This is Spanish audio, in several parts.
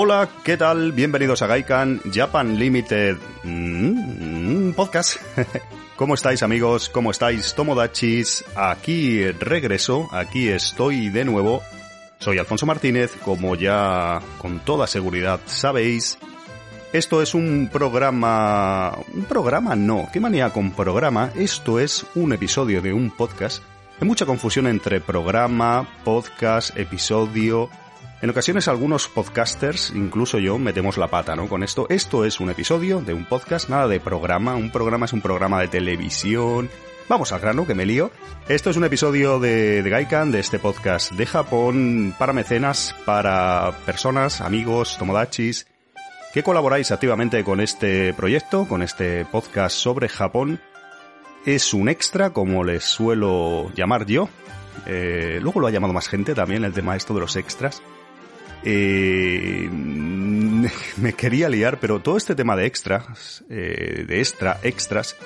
Hola, ¿qué tal? Bienvenidos a Gaikan Japan Limited mm, Podcast. ¿Cómo estáis amigos? ¿Cómo estáis Tomodachis? Aquí regreso, aquí estoy de nuevo. Soy Alfonso Martínez, como ya con toda seguridad sabéis. Esto es un programa... Un programa no, qué manía con programa. Esto es un episodio de un podcast. Hay mucha confusión entre programa, podcast, episodio en ocasiones algunos podcasters, incluso yo, metemos la pata, ¿no? Con esto. Esto es un episodio de un podcast, nada de programa. Un programa es un programa de televisión. Vamos al grano, que me lío. Esto es un episodio de, de Gaikan, de este podcast de Japón, para mecenas, para personas, amigos, tomodachis, que colaboráis activamente con este proyecto, con este podcast sobre Japón. Es un extra, como les suelo llamar yo. Eh, luego lo ha llamado más gente también, el tema esto de los extras. Eh, me quería liar, pero todo este tema de extras, eh, de extra, extras,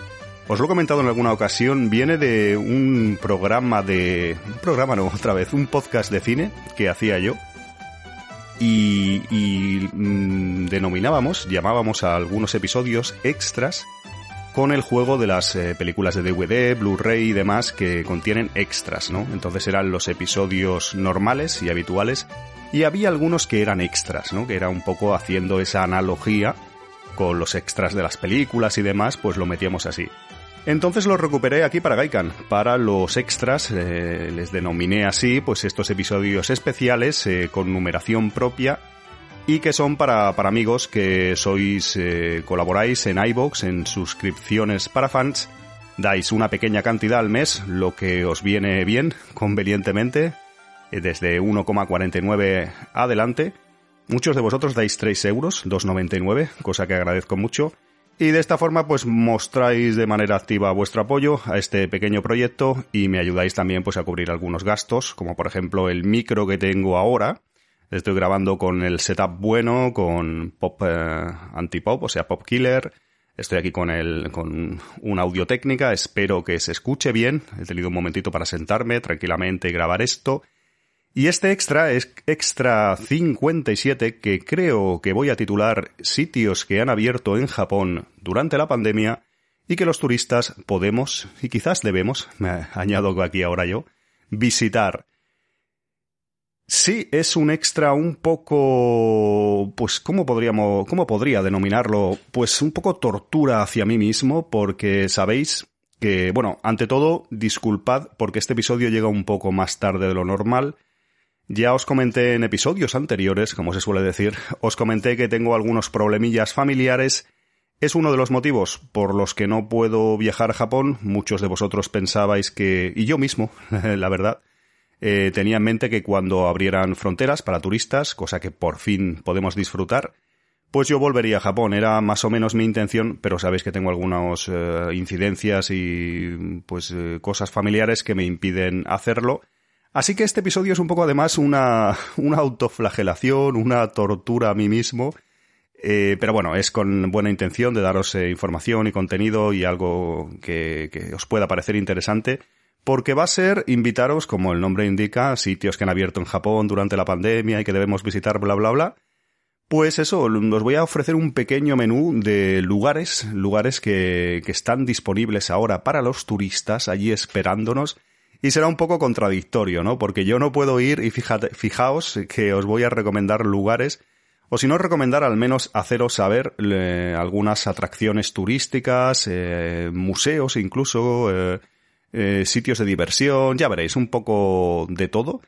os lo he comentado en alguna ocasión, viene de un programa de... Un programa no, otra vez, un podcast de cine que hacía yo. Y, y mm, denominábamos, llamábamos a algunos episodios extras con el juego de las eh, películas de DVD, Blu-ray y demás que contienen extras, ¿no? Entonces eran los episodios normales y habituales y había algunos que eran extras, ¿no? Que era un poco haciendo esa analogía con los extras de las películas y demás, pues lo metíamos así. Entonces lo recuperé aquí para Gaikan, para los extras, eh, les denominé así, pues estos episodios especiales eh, con numeración propia y que son para, para amigos que sois, eh, colaboráis en iBox, en suscripciones para fans, dais una pequeña cantidad al mes, lo que os viene bien, convenientemente, desde 1,49 adelante. Muchos de vosotros dais 3 euros, 2,99, cosa que agradezco mucho. Y de esta forma pues mostráis de manera activa vuestro apoyo a este pequeño proyecto y me ayudáis también pues a cubrir algunos gastos, como por ejemplo el micro que tengo ahora. Estoy grabando con el setup bueno, con pop eh, anti-pop, o sea, pop killer. Estoy aquí con el, con una audio técnica, espero que se escuche bien. He tenido un momentito para sentarme tranquilamente y grabar esto. Y este extra es extra 57 que creo que voy a titular Sitios que han abierto en Japón durante la pandemia y que los turistas podemos y quizás debemos, me añado aquí ahora yo, visitar. Sí, es un extra un poco, pues, ¿cómo podríamos, cómo podría denominarlo? Pues un poco tortura hacia mí mismo, porque sabéis que, bueno, ante todo, disculpad porque este episodio llega un poco más tarde de lo normal, ya os comenté en episodios anteriores, como se suele decir, os comenté que tengo algunos problemillas familiares. Es uno de los motivos por los que no puedo viajar a Japón. Muchos de vosotros pensabais que, y yo mismo, la verdad, eh, tenía en mente que cuando abrieran fronteras para turistas, cosa que por fin podemos disfrutar, pues yo volvería a Japón. Era más o menos mi intención, pero sabéis que tengo algunas eh, incidencias y pues eh, cosas familiares que me impiden hacerlo. Así que este episodio es un poco además una, una autoflagelación, una tortura a mí mismo. Eh, pero bueno, es con buena intención de daros eh, información y contenido y algo que, que, os pueda parecer interesante, porque va a ser invitaros, como el nombre indica, sitios que han abierto en Japón durante la pandemia y que debemos visitar, bla, bla, bla. Pues eso, os voy a ofrecer un pequeño menú de lugares, lugares que, que están disponibles ahora para los turistas allí esperándonos y será un poco contradictorio, ¿no? Porque yo no puedo ir y fijaos que os voy a recomendar lugares, o si no recomendar al menos haceros saber algunas atracciones turísticas, eh, museos incluso, eh, eh, sitios de diversión, ya veréis, un poco de todo.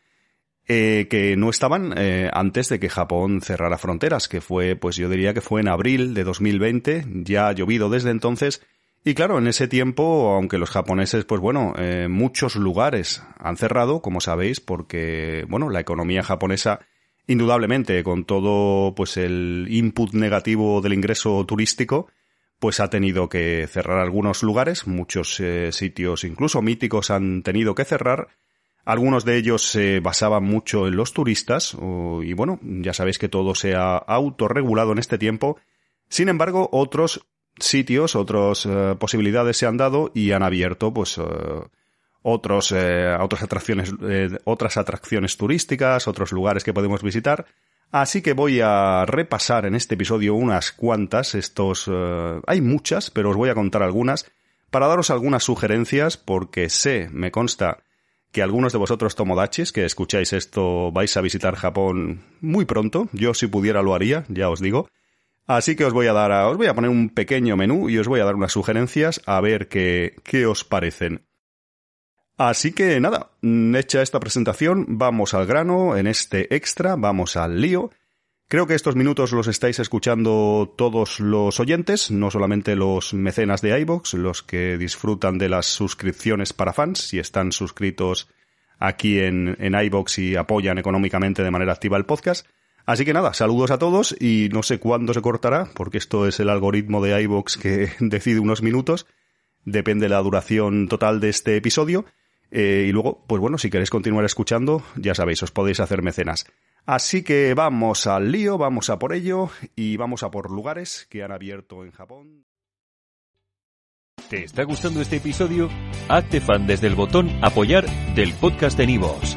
Eh, que no estaban antes de que Japón cerrara fronteras, que fue, pues yo diría que fue en abril de 2020, ya ha llovido desde entonces, y claro, en ese tiempo, aunque los japoneses, pues bueno, eh, muchos lugares han cerrado, como sabéis, porque, bueno, la economía japonesa, indudablemente, con todo, pues el input negativo del ingreso turístico, pues ha tenido que cerrar algunos lugares, muchos eh, sitios, incluso míticos, han tenido que cerrar. Algunos de ellos se basaban mucho en los turistas, y bueno, ya sabéis que todo se ha autorregulado en este tiempo. Sin embargo, otros sitios, otras eh, posibilidades se han dado y han abierto, pues, eh, otros, eh, otras atracciones, otras atracciones turísticas, otros lugares que podemos visitar. Así que voy a repasar en este episodio unas cuantas, estos... Hay muchas, pero os voy a contar algunas, para daros algunas sugerencias, porque sé, me consta, que algunos de vosotros tomodachis que escucháis esto vais a visitar Japón muy pronto. Yo si pudiera lo haría, ya os digo. Así que os voy a dar, a, os voy a poner un pequeño menú y os voy a dar unas sugerencias a ver qué, qué os parecen. Así que nada, hecha esta presentación, vamos al grano, en este extra, vamos al lío. Creo que estos minutos los estáis escuchando todos los oyentes, no solamente los mecenas de iBox, los que disfrutan de las suscripciones para fans, si están suscritos aquí en, en iBox y apoyan económicamente de manera activa el podcast. Así que nada, saludos a todos y no sé cuándo se cortará, porque esto es el algoritmo de iBox que decide unos minutos. Depende la duración total de este episodio. Eh, y luego, pues bueno, si queréis continuar escuchando, ya sabéis, os podéis hacer mecenas. Así que vamos al lío, vamos a por ello y vamos a por lugares que han abierto en Japón. ¿Te está gustando este episodio? Hazte fan desde el botón apoyar del podcast de Nivos.